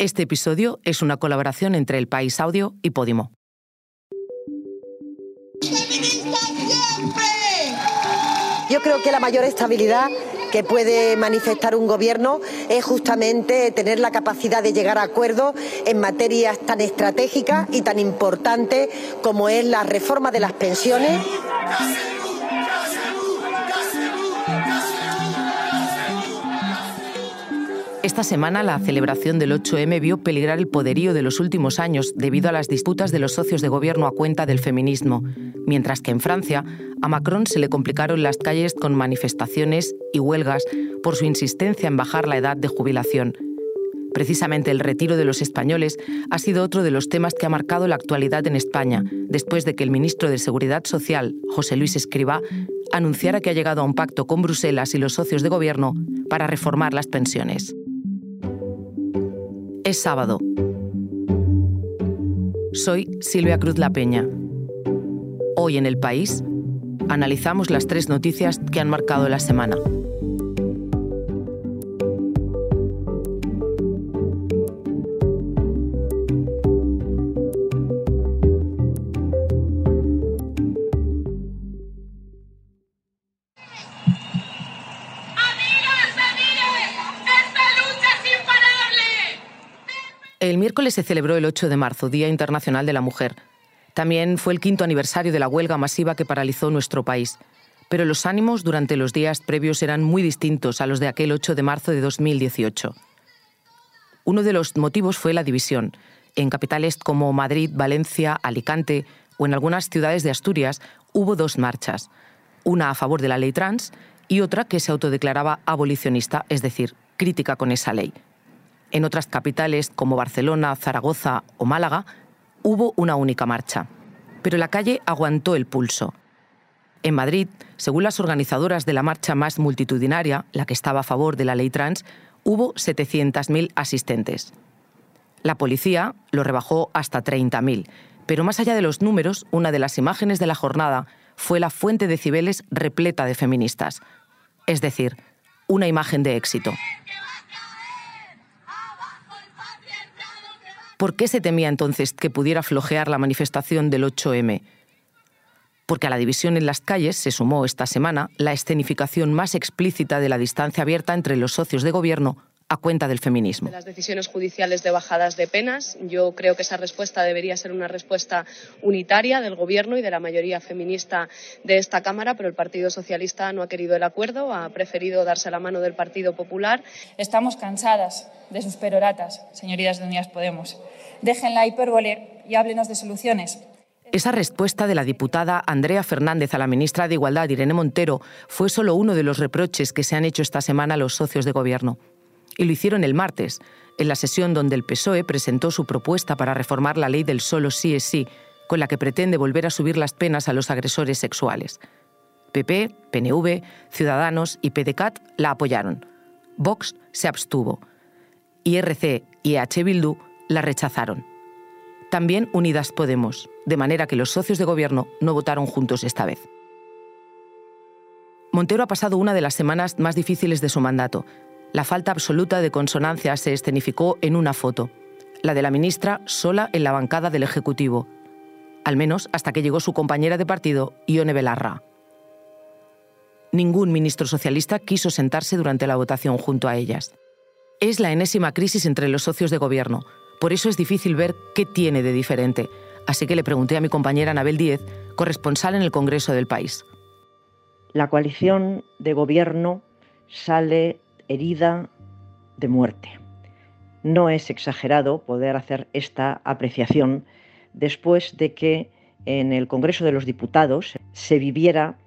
Este episodio es una colaboración entre El País Audio y Podimo. Yo creo que la mayor estabilidad que puede manifestar un gobierno es justamente tener la capacidad de llegar a acuerdos en materias tan estratégicas y tan importantes como es la reforma de las pensiones. Esta semana la celebración del 8M vio peligrar el poderío de los últimos años debido a las disputas de los socios de gobierno a cuenta del feminismo, mientras que en Francia a Macron se le complicaron las calles con manifestaciones y huelgas por su insistencia en bajar la edad de jubilación. Precisamente el retiro de los españoles ha sido otro de los temas que ha marcado la actualidad en España, después de que el ministro de Seguridad Social, José Luis Escribá, anunciara que ha llegado a un pacto con Bruselas y los socios de gobierno para reformar las pensiones. Es sábado. Soy Silvia Cruz La Peña. Hoy en el país analizamos las tres noticias que han marcado la semana. Miércoles se celebró el 8 de marzo, Día Internacional de la Mujer. También fue el quinto aniversario de la huelga masiva que paralizó nuestro país. Pero los ánimos durante los días previos eran muy distintos a los de aquel 8 de marzo de 2018. Uno de los motivos fue la división. En capitales como Madrid, Valencia, Alicante o en algunas ciudades de Asturias hubo dos marchas, una a favor de la ley trans y otra que se autodeclaraba abolicionista, es decir, crítica con esa ley. En otras capitales como Barcelona, Zaragoza o Málaga hubo una única marcha. Pero la calle aguantó el pulso. En Madrid, según las organizadoras de la marcha más multitudinaria, la que estaba a favor de la ley trans, hubo 700.000 asistentes. La policía lo rebajó hasta 30.000, pero más allá de los números, una de las imágenes de la jornada fue la fuente de Cibeles repleta de feministas. Es decir, una imagen de éxito. ¿Por qué se temía entonces que pudiera flojear la manifestación del 8M? Porque a la división en las calles se sumó esta semana la escenificación más explícita de la distancia abierta entre los socios de gobierno a cuenta del feminismo. De las decisiones judiciales de bajadas de penas, yo creo que esa respuesta debería ser una respuesta unitaria del Gobierno y de la mayoría feminista de esta Cámara, pero el Partido Socialista no ha querido el acuerdo, ha preferido darse la mano del Partido Popular. Estamos cansadas de sus peroratas, señorías de Unidas Podemos. Dejen la hipérbole y háblenos de soluciones. Esa respuesta de la diputada Andrea Fernández a la ministra de Igualdad, Irene Montero, fue solo uno de los reproches que se han hecho esta semana a los socios de Gobierno y lo hicieron el martes, en la sesión donde el PSOE presentó su propuesta para reformar la ley del solo sí es sí, con la que pretende volver a subir las penas a los agresores sexuales. PP, PNV, Ciudadanos y PDCAT la apoyaron. Vox se abstuvo. IRC y EH Bildu la rechazaron. También Unidas Podemos, de manera que los socios de gobierno no votaron juntos esta vez. Montero ha pasado una de las semanas más difíciles de su mandato, la falta absoluta de consonancia se escenificó en una foto, la de la ministra sola en la bancada del Ejecutivo, al menos hasta que llegó su compañera de partido, Ione Belarra. Ningún ministro socialista quiso sentarse durante la votación junto a ellas. Es la enésima crisis entre los socios de gobierno, por eso es difícil ver qué tiene de diferente, así que le pregunté a mi compañera Anabel Díez, corresponsal en el Congreso del país. La coalición de gobierno sale herida de muerte. No es exagerado poder hacer esta apreciación después de que en el Congreso de los Diputados se viviera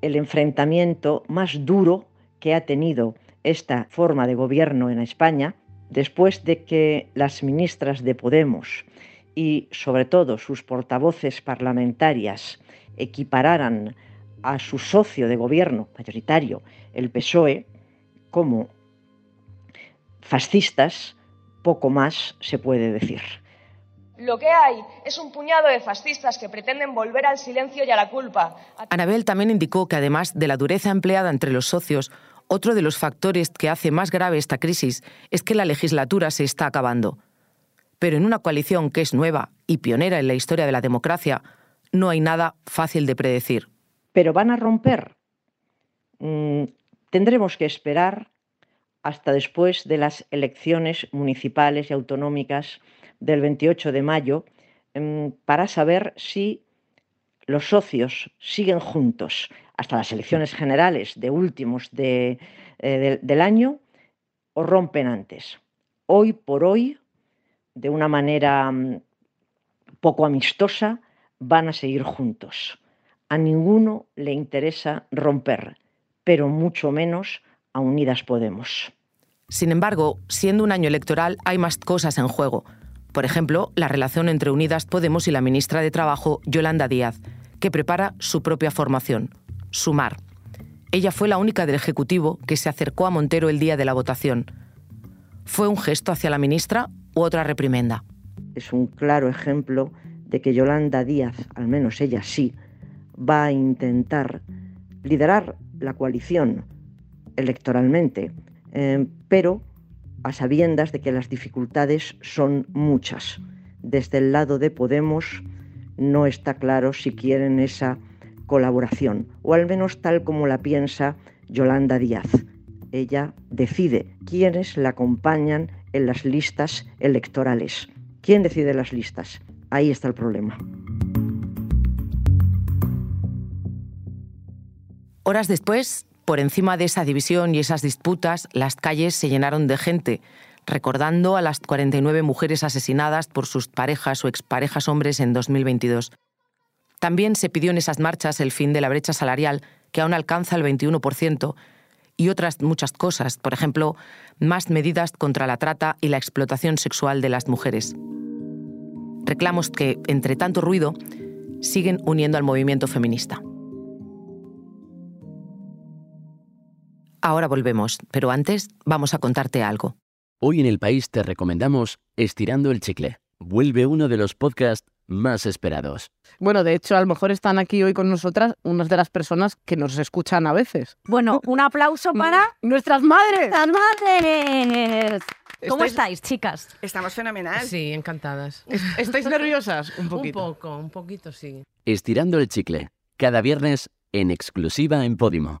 el enfrentamiento más duro que ha tenido esta forma de gobierno en España, después de que las ministras de Podemos y sobre todo sus portavoces parlamentarias equipararan a su socio de gobierno mayoritario, el PSOE, como fascistas, poco más se puede decir. Lo que hay es un puñado de fascistas que pretenden volver al silencio y a la culpa. Anabel también indicó que además de la dureza empleada entre los socios, otro de los factores que hace más grave esta crisis es que la legislatura se está acabando. Pero en una coalición que es nueva y pionera en la historia de la democracia, no hay nada fácil de predecir. ¿Pero van a romper? Mm, tendremos que esperar hasta después de las elecciones municipales y autonómicas del 28 de mayo mm, para saber si los socios siguen juntos hasta las elecciones generales de últimos eh, del año o rompen antes. Hoy por hoy, de una manera mm, poco amistosa, van a seguir juntos. A ninguno le interesa romper, pero mucho menos a Unidas Podemos. Sin embargo, siendo un año electoral, hay más cosas en juego. Por ejemplo, la relación entre Unidas Podemos y la ministra de Trabajo, Yolanda Díaz, que prepara su propia formación, Sumar. Ella fue la única del Ejecutivo que se acercó a Montero el día de la votación. ¿Fue un gesto hacia la ministra u otra reprimenda? Es un claro ejemplo de que Yolanda Díaz, al menos ella sí, va a intentar liderar la coalición electoralmente, eh, pero a sabiendas de que las dificultades son muchas. Desde el lado de Podemos no está claro si quieren esa colaboración, o al menos tal como la piensa Yolanda Díaz. Ella decide quiénes la acompañan en las listas electorales. ¿Quién decide las listas? Ahí está el problema. Horas después, por encima de esa división y esas disputas, las calles se llenaron de gente, recordando a las 49 mujeres asesinadas por sus parejas o exparejas hombres en 2022. También se pidió en esas marchas el fin de la brecha salarial, que aún alcanza el 21%, y otras muchas cosas, por ejemplo, más medidas contra la trata y la explotación sexual de las mujeres reclamos que, entre tanto ruido, siguen uniendo al movimiento feminista. Ahora volvemos, pero antes vamos a contarte algo. Hoy en el país te recomendamos Estirando el Chicle. Vuelve uno de los podcasts más esperados. Bueno, de hecho, a lo mejor están aquí hoy con nosotras unas de las personas que nos escuchan a veces. Bueno, un aplauso para nuestras madres. ¡Las madres! ¿Cómo estáis, chicas? Estamos fenomenal. Sí, encantadas. ¿Estáis nerviosas? Un poquito. Un poco, un poquito, sí. Estirando el chicle. Cada viernes en exclusiva en Podimo.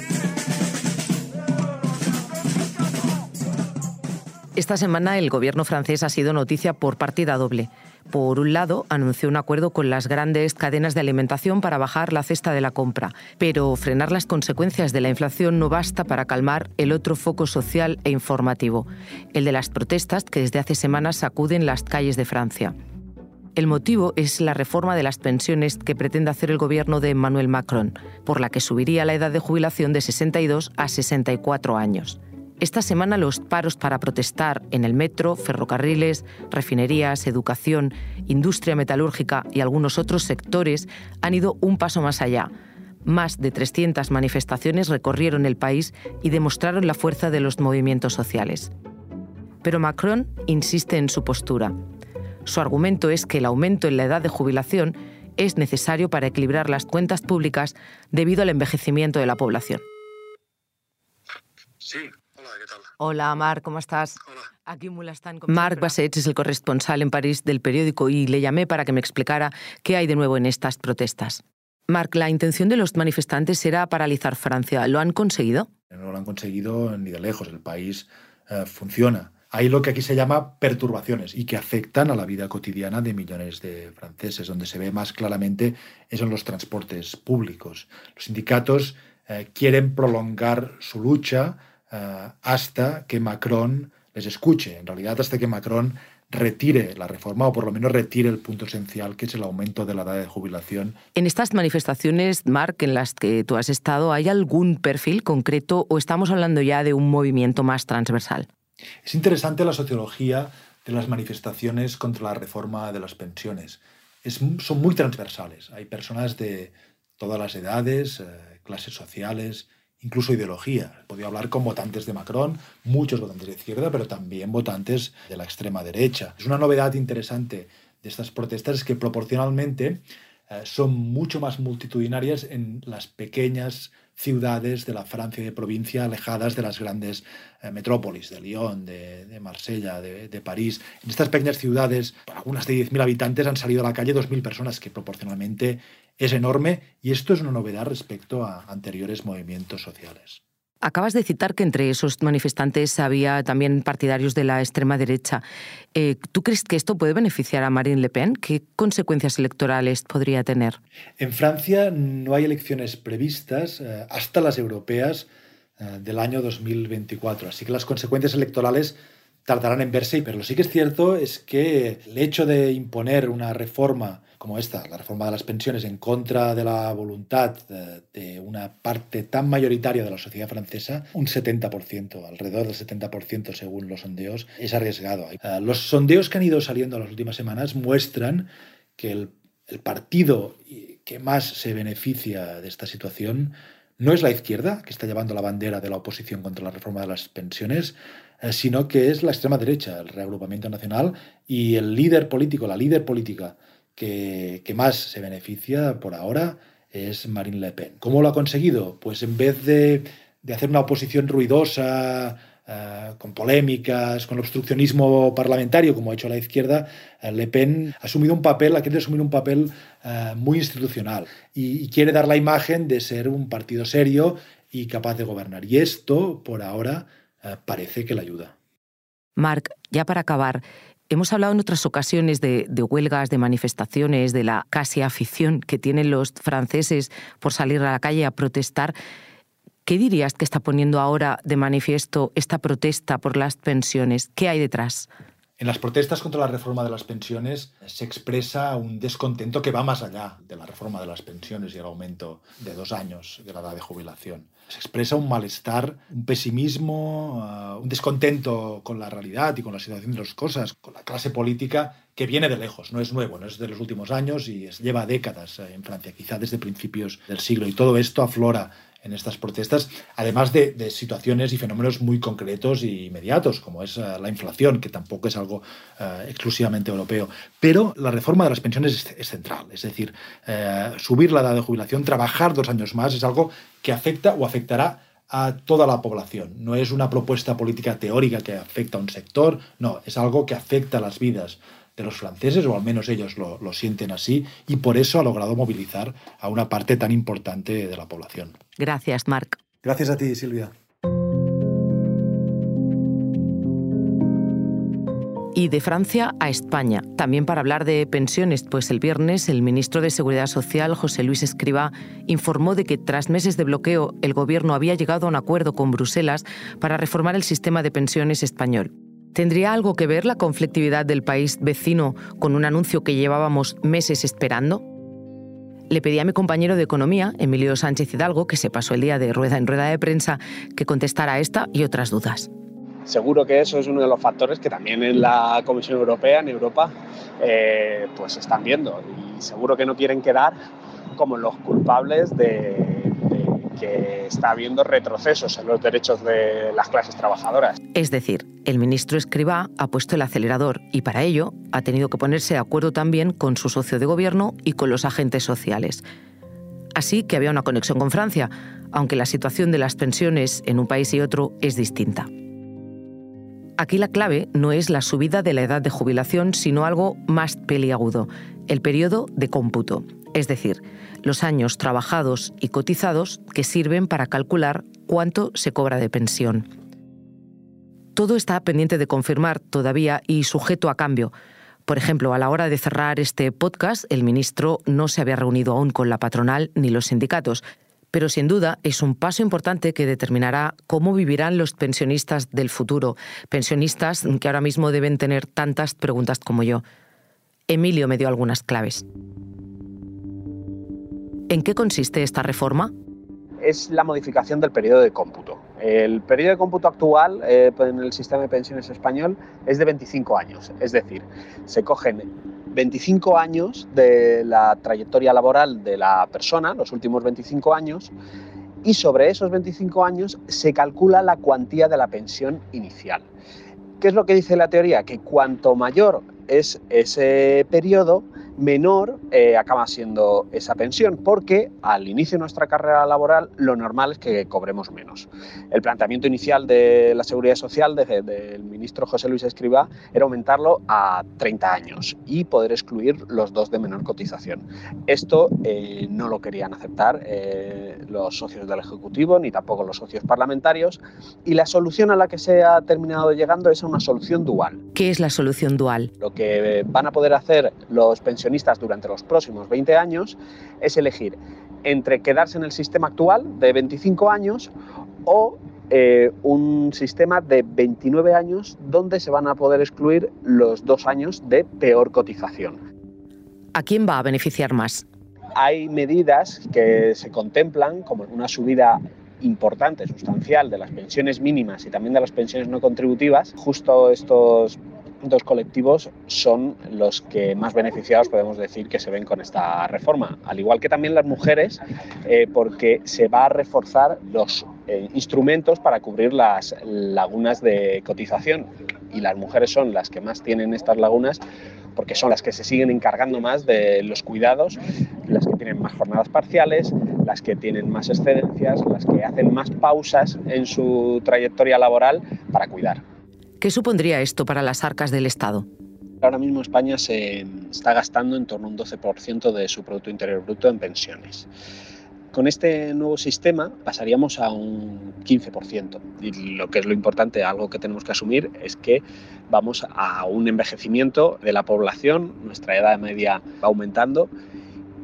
Esta semana el gobierno francés ha sido noticia por partida doble. Por un lado, anunció un acuerdo con las grandes cadenas de alimentación para bajar la cesta de la compra, pero frenar las consecuencias de la inflación no basta para calmar el otro foco social e informativo, el de las protestas que desde hace semanas sacuden las calles de Francia. El motivo es la reforma de las pensiones que pretende hacer el gobierno de Emmanuel Macron, por la que subiría la edad de jubilación de 62 a 64 años. Esta semana los paros para protestar en el metro, ferrocarriles, refinerías, educación, industria metalúrgica y algunos otros sectores han ido un paso más allá. Más de 300 manifestaciones recorrieron el país y demostraron la fuerza de los movimientos sociales. Pero Macron insiste en su postura. Su argumento es que el aumento en la edad de jubilación es necesario para equilibrar las cuentas públicas debido al envejecimiento de la población. Sí, Hola, Marc, ¿cómo estás? Hola. Aquí Marc Bassets es el corresponsal en París del periódico y le llamé para que me explicara qué hay de nuevo en estas protestas. Marc, la intención de los manifestantes era paralizar Francia. ¿Lo han conseguido? No lo han conseguido ni de lejos. El país eh, funciona. Hay lo que aquí se llama perturbaciones y que afectan a la vida cotidiana de millones de franceses. Donde se ve más claramente son los transportes públicos. Los sindicatos eh, quieren prolongar su lucha eh, hasta que Macron les escuche, en realidad hasta que Macron retire la reforma o por lo menos retire el punto esencial que es el aumento de la edad de jubilación. En estas manifestaciones, Marc, en las que tú has estado, ¿hay algún perfil concreto o estamos hablando ya de un movimiento más transversal? Es interesante la sociología de las manifestaciones contra la reforma de las pensiones. son muy transversales. Hay personas de todas las edades, eh, clases sociales, incluso ideología. Podido hablar con votantes de Macron, muchos votantes de izquierda, pero también votantes de la extrema derecha. Es una novedad interesante de estas protestas es que proporcionalmente eh, son mucho más multitudinarias en las pequeñas ciudades de la Francia de provincia alejadas de las grandes eh, metrópolis, de Lyon, de, Marsella, de, de, París. En estas pequeñas ciudades, algunas de 10.000 habitantes, han salido a la calle 2.000 personas, que proporcionalmente es enorme y esto es una novedad respecto a anteriores movimientos sociales. Acabas de citar que entre esos manifestantes había también partidarios de la extrema derecha. Eh, ¿Tú crees que esto puede beneficiar a Marine Le Pen? ¿Qué consecuencias electorales podría tener? En Francia no hay elecciones previstas eh, hasta las europeas eh, del año 2024, así que las consecuencias electorales tardarán en verse, pero lo sí que es cierto es que el hecho de imponer una reforma como esta, la reforma de las pensiones, en contra de la voluntad de, una parte tan mayoritaria de la sociedad francesa, un 70%, alrededor del 70% según los sondeos, es arriesgado. Eh, los sondeos que han ido saliendo en las últimas semanas muestran que el, el partido que más se beneficia de esta situación no es la izquierda, que está llevando la bandera de la oposición contra la reforma de las pensiones, eh, sino que es la extrema derecha, el reagrupamiento nacional, y el líder político, la líder política que, más se beneficia por ahora es Marine Le Pen. ¿Cómo lo ha conseguido? Pues en vez de, hacer una oposición ruidosa, eh, con polémicas, con obstruccionismo parlamentario, como ha hecho la izquierda, eh, Le Pen ha asumido un papel, ha querido asumir un papel muy institucional y, quiere dar la imagen de ser un partido serio y capaz de gobernar. Y esto, por ahora, eh, parece que la ayuda. Marc, ya para acabar, hemos hablado en otras ocasiones de, huelgas, de manifestaciones, de la casi afición que tienen los franceses por salir a la calle a protestar. ¿Qué dirías que está poniendo ahora de manifiesto esta protesta por las pensiones? ¿Qué hay detrás? En las protestas contra la reforma de las pensiones se expresa un descontento que va más allá de la reforma de las pensiones y el aumento de dos años de la edad de jubilación se expresa un malestar, un pesimismo, uh, un descontento con la realidad y con la situación de las cosas, con la clase política que viene de lejos, no es nuevo, no es de los últimos años y lleva décadas eh, en Francia, quizá desde principios del siglo. Y todo esto aflora en estas protestas, además de, situaciones y fenómenos muy concretos y inmediatos, como es eh, la inflación, que tampoco es algo eh, exclusivamente europeo. Pero la reforma de las pensiones es, central, es decir, eh, subir la edad de jubilación, trabajar dos años más, es algo que afecta o afectará a toda la población. No es una propuesta política teórica que afecta a un sector, no, es algo que afecta a las vidas de los franceses, o al menos ellos lo, lo, sienten así, y por eso ha logrado movilizar a una parte tan importante de la población. Gracias, Marc. Gracias a ti, Silvia. Y de Francia a España, también para hablar de pensiones, pues el viernes el ministro de Seguridad Social, José Luis Escriba, informó de que tras meses de bloqueo el gobierno había llegado a un acuerdo con Bruselas para reformar el sistema de pensiones español. ¿Tendría algo que ver la conflictividad del país vecino con un anuncio que llevábamos meses esperando? Le pedí a mi compañero de Economía, Emilio Sánchez Hidalgo, que se pasó el día de rueda en rueda de prensa, que contestara esta y otras dudas. Seguro que eso es uno de los factores que también en la Comisión Europea, en Europa, eh, pues están viendo. Y seguro que no quieren quedar como los culpables de, que está habiendo retrocesos en los derechos de las clases trabajadoras. Es decir, el ministro Escribá ha puesto el acelerador y para ello ha tenido que ponerse de acuerdo también con su socio de gobierno y con los agentes sociales. Así que había una conexión con Francia, aunque la situación de las pensiones en un país y otro es distinta. Aquí la clave no es la subida de la edad de jubilación, sino algo más peliagudo, el periodo de cómputo, es decir, los años trabajados y cotizados que sirven para calcular cuánto se cobra de pensión. Todo está pendiente de confirmar todavía y sujeto a cambio. Por ejemplo, a la hora de cerrar este podcast, el ministro no se había reunido aún con la patronal ni los sindicatos, pero sin duda es un paso importante que determinará cómo vivirán los pensionistas del futuro, pensionistas que ahora mismo deben tener tantas preguntas como yo. Emilio me dio algunas claves. ¿En qué consiste esta reforma? Es la modificación del periodo de cómputo. El periodo de cómputo actual eh, en el sistema de pensiones español es de 25 años, es decir, se cogen 25 años de la trayectoria laboral de la persona, los últimos 25 años, y sobre esos 25 años se calcula la cuantía de la pensión inicial. ¿Qué es lo que dice la teoría? Que cuanto mayor es ese periodo, menor eh, acaba siendo esa pensión, porque al inicio de nuestra carrera laboral lo normal es que cobremos menos. El planteamiento inicial de la Seguridad Social del ministro José Luis Escribá era aumentarlo a 30 años y poder excluir los dos de menor cotización. Esto eh, no lo querían aceptar eh, los socios del Ejecutivo ni tampoco los socios parlamentarios y la solución a la que se ha terminado llegando es una solución dual. ¿Qué es la solución dual? Lo que van a poder hacer los pensionistas durante los próximos 20 años es elegir entre quedarse en el sistema actual de 25 años o eh, un sistema de 29 años donde se van a poder excluir los dos años de peor cotización. ¿A quién va a beneficiar más? Hay medidas que se contemplan como una subida importante, sustancial de las pensiones mínimas y también de las pensiones no contributivas. Justo estos dos colectivos son los que más beneficiados podemos decir que se ven con esta reforma, al igual que también las mujeres, eh, porque se va a reforzar los eh, instrumentos para cubrir las lagunas de cotización y las mujeres son las que más tienen estas lagunas porque son las que se siguen encargando más de los cuidados, las que tienen más jornadas parciales, las que tienen más excedencias, las que hacen más pausas en su trayectoria laboral para cuidar. ¿Qué supondría esto para las arcas del Estado? Ahora mismo España se está gastando en torno a un 12% de su Producto Interior Bruto en pensiones. Con este nuevo sistema pasaríamos a un 15%. Y lo que es lo importante, algo que tenemos que asumir, es que vamos a un envejecimiento de la población, nuestra edad media va aumentando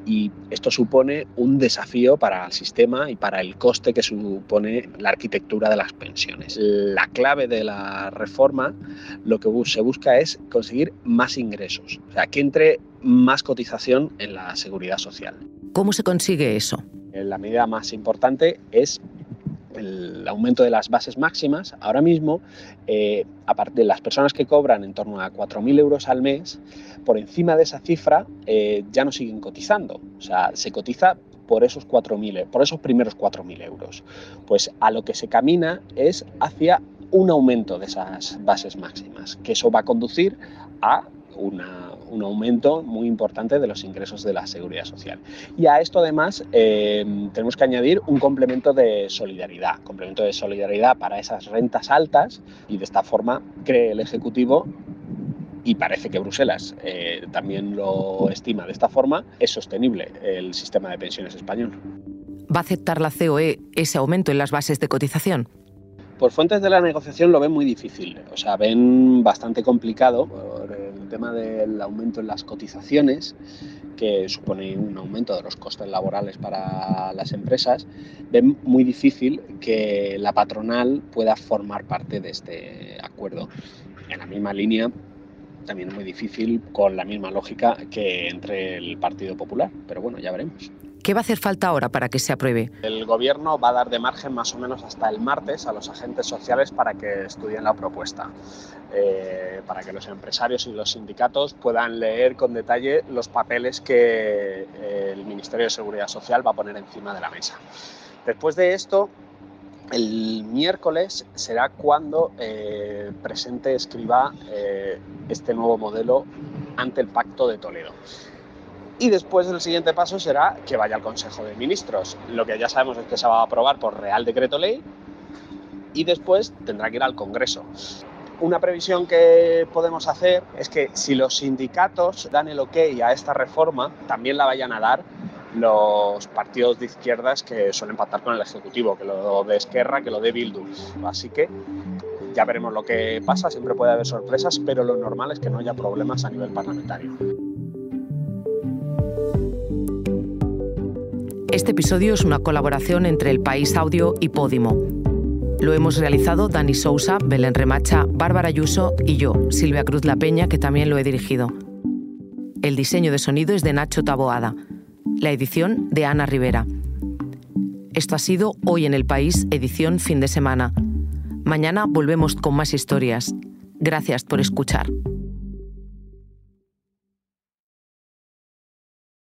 y esto supone un desafío para el sistema y para el coste que supone la arquitectura de las pensiones. La clave de la reforma lo que se busca es conseguir más ingresos, o sea, que entre más cotización en la seguridad social. ¿Cómo se consigue eso? La medida más importante es el aumento de las bases máximas, ahora mismo, eh, aparte de las personas que cobran en torno a 4.000 euros al mes, por encima de esa cifra eh, ya no siguen cotizando. O sea, se cotiza por esos 4.000, por esos primeros 4.000 euros. Pues a lo que se camina es hacia un aumento de esas bases máximas, que eso va a conducir a un aumento muy importante de los ingresos de la seguridad social. Y a esto además eh, tenemos que añadir un complemento de solidaridad, complemento de solidaridad para esas rentas altas y de esta forma cree el Ejecutivo y parece que Bruselas eh, también lo estima de esta forma, es sostenible el sistema de pensiones español. ¿Va a aceptar la COE ese aumento en las bases de cotización? Por fuentes de la negociación lo ven muy difícil, o sea, ven bastante complicado tema del aumento en las cotizaciones, que supone un aumento de los costes laborales para las empresas, ven muy difícil que la patronal pueda formar parte de este acuerdo. En la misma línea, también es muy difícil con la misma lógica que entre el Partido Popular, pero bueno, ya veremos. ¿Qué va a hacer falta ahora para que se apruebe? El Gobierno va a dar de margen más o menos hasta el martes a los agentes sociales para que estudien la propuesta, eh, para que los empresarios y los sindicatos puedan leer con detalle los papeles que eh, el Ministerio de Seguridad Social va a poner encima de la mesa. Después de esto, el miércoles será cuando eh, presente Escriba este nuevo modelo ante el Pacto de Toledo y después el siguiente paso será que vaya al Consejo de Ministros. Lo que ya sabemos es que se va a aprobar por Real Decreto Ley y después tendrá que ir al Congreso. Una previsión que podemos hacer es que si los sindicatos dan el ok a esta reforma, también la vayan a dar los partidos de izquierdas que suelen pactar con el Ejecutivo, que lo de Esquerra, que lo de Bildu. Así que ya veremos lo que pasa, siempre puede haber sorpresas, pero lo normal es que no haya problemas a nivel parlamentario. Este episodio es una colaboración entre El País Audio y Podimo. Lo hemos realizado Dani Sousa, Belén Remacha, Bárbara Ayuso y yo, Silvia Cruz La Peña, que también lo he dirigido. El diseño de sonido es de Nacho Taboada. La edición de Ana Rivera. Esto ha sido Hoy en el País, edición fin de semana. Mañana volvemos con más historias. Gracias por escuchar.